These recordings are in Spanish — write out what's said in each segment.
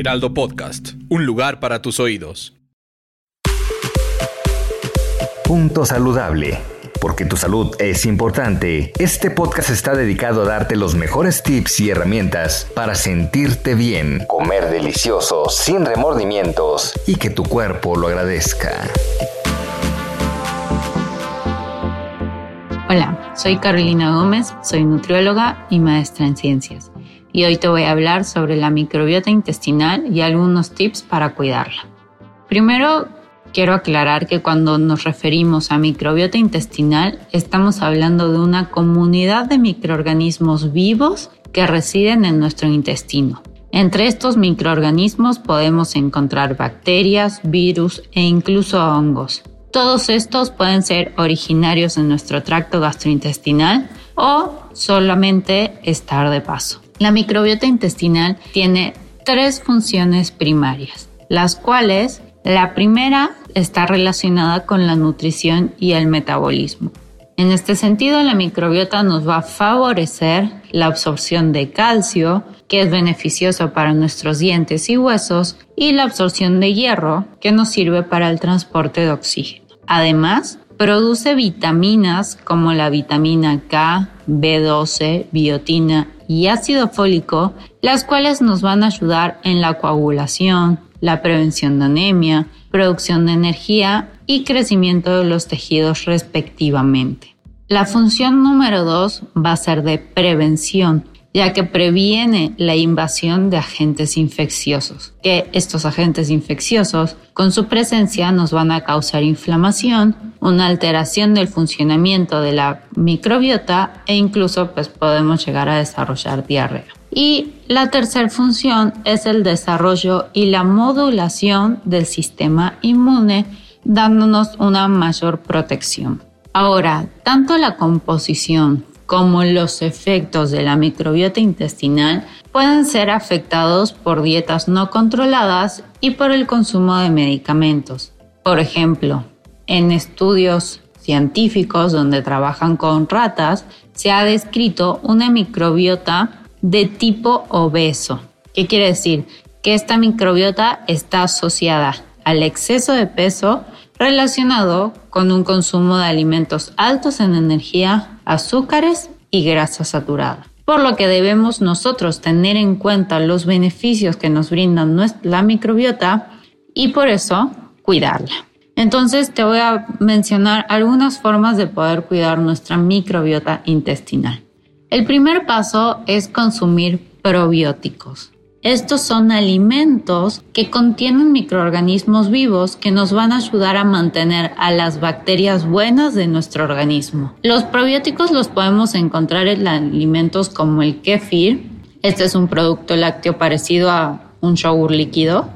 Heraldo Podcast, un lugar para tus oídos. Punto saludable. Porque tu salud es importante, este podcast está dedicado a darte los mejores tips y herramientas para sentirte bien, comer delicioso, sin remordimientos y que tu cuerpo lo agradezca. Hola, soy Carolina Gómez, soy nutrióloga y maestra en ciencias. Y hoy te voy a hablar sobre la microbiota intestinal y algunos tips para cuidarla. Primero, quiero aclarar que cuando nos referimos a microbiota intestinal, estamos hablando de una comunidad de microorganismos vivos que residen en nuestro intestino. Entre estos microorganismos podemos encontrar bacterias, virus e incluso hongos. Todos estos pueden ser originarios en nuestro tracto gastrointestinal o solamente estar de paso. La microbiota intestinal tiene tres funciones primarias, las cuales la primera está relacionada con la nutrición y el metabolismo. En este sentido, la microbiota nos va a favorecer la absorción de calcio, que es beneficioso para nuestros dientes y huesos, y la absorción de hierro, que nos sirve para el transporte de oxígeno. Además, produce vitaminas como la vitamina K, B12, biotina y ácido fólico, las cuales nos van a ayudar en la coagulación, la prevención de anemia, producción de energía y crecimiento de los tejidos respectivamente. La función número dos va a ser de prevención, ya que previene la invasión de agentes infecciosos, que estos agentes infecciosos con su presencia nos van a causar inflamación, una alteración del funcionamiento de la microbiota e incluso pues podemos llegar a desarrollar diarrea. Y la tercera función es el desarrollo y la modulación del sistema inmune, dándonos una mayor protección. Ahora, tanto la composición como los efectos de la microbiota intestinal pueden ser afectados por dietas no controladas y por el consumo de medicamentos. Por ejemplo, en estudios científicos donde trabajan con ratas, se ha descrito una microbiota de tipo obeso. ¿Qué quiere decir? Que esta microbiota está asociada al exceso de peso relacionado con un consumo de alimentos altos en energía, azúcares y grasa saturada. Por lo que debemos nosotros tener en cuenta los beneficios que nos brinda la microbiota y por eso cuidarla. Entonces te voy a mencionar algunas formas de poder cuidar nuestra microbiota intestinal. El primer paso es consumir probióticos. Estos son alimentos que contienen microorganismos vivos que nos van a ayudar a mantener a las bacterias buenas de nuestro organismo. Los probióticos los podemos encontrar en alimentos como el kefir. Este es un producto lácteo parecido a un yogur líquido.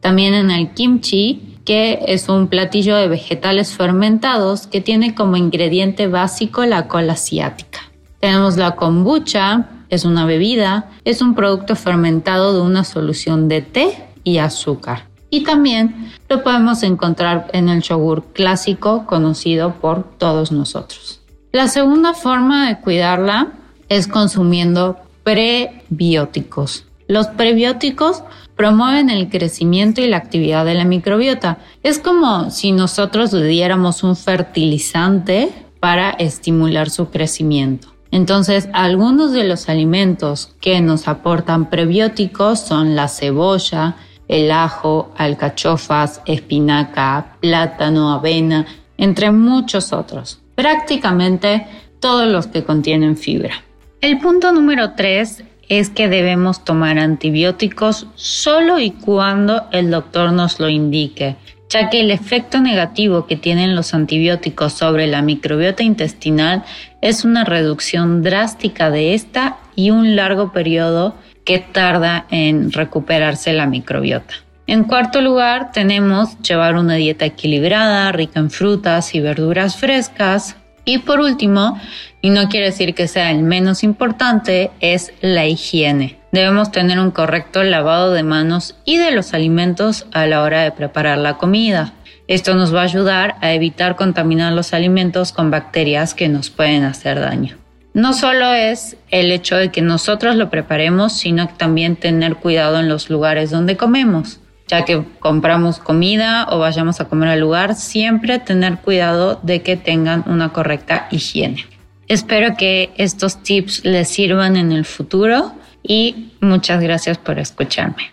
También en el kimchi, que es un platillo de vegetales fermentados que tiene como ingrediente básico la cola asiática. Tenemos la kombucha, es una bebida, es un producto fermentado de una solución de té y azúcar. Y también lo podemos encontrar en el yogur clásico conocido por todos nosotros. La segunda forma de cuidarla es consumiendo prebióticos. Los prebióticos promueven el crecimiento y la actividad de la microbiota. Es como si nosotros le diéramos un fertilizante para estimular su crecimiento. Entonces, algunos de los alimentos que nos aportan prebióticos son la cebolla, el ajo, alcachofas, espinaca, plátano, avena, entre muchos otros. Prácticamente todos los que contienen fibra. El punto número 3 es que debemos tomar antibióticos solo y cuando el doctor nos lo indique ya que el efecto negativo que tienen los antibióticos sobre la microbiota intestinal es una reducción drástica de esta y un largo periodo que tarda en recuperarse la microbiota. En cuarto lugar, tenemos llevar una dieta equilibrada, rica en frutas y verduras frescas. Y por último, y no quiere decir que sea el menos importante, es la higiene. Debemos tener un correcto lavado de manos y de los alimentos a la hora de preparar la comida. Esto nos va a ayudar a evitar contaminar los alimentos con bacterias que nos pueden hacer daño. No solo es el hecho de que nosotros lo preparemos, sino también tener cuidado en los lugares donde comemos ya que compramos comida o vayamos a comer al lugar, siempre tener cuidado de que tengan una correcta higiene. Espero que estos tips les sirvan en el futuro y muchas gracias por escucharme.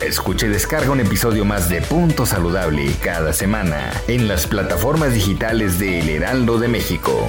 Escuche y descarga un episodio más de Punto Saludable cada semana en las plataformas digitales de El Heraldo de México.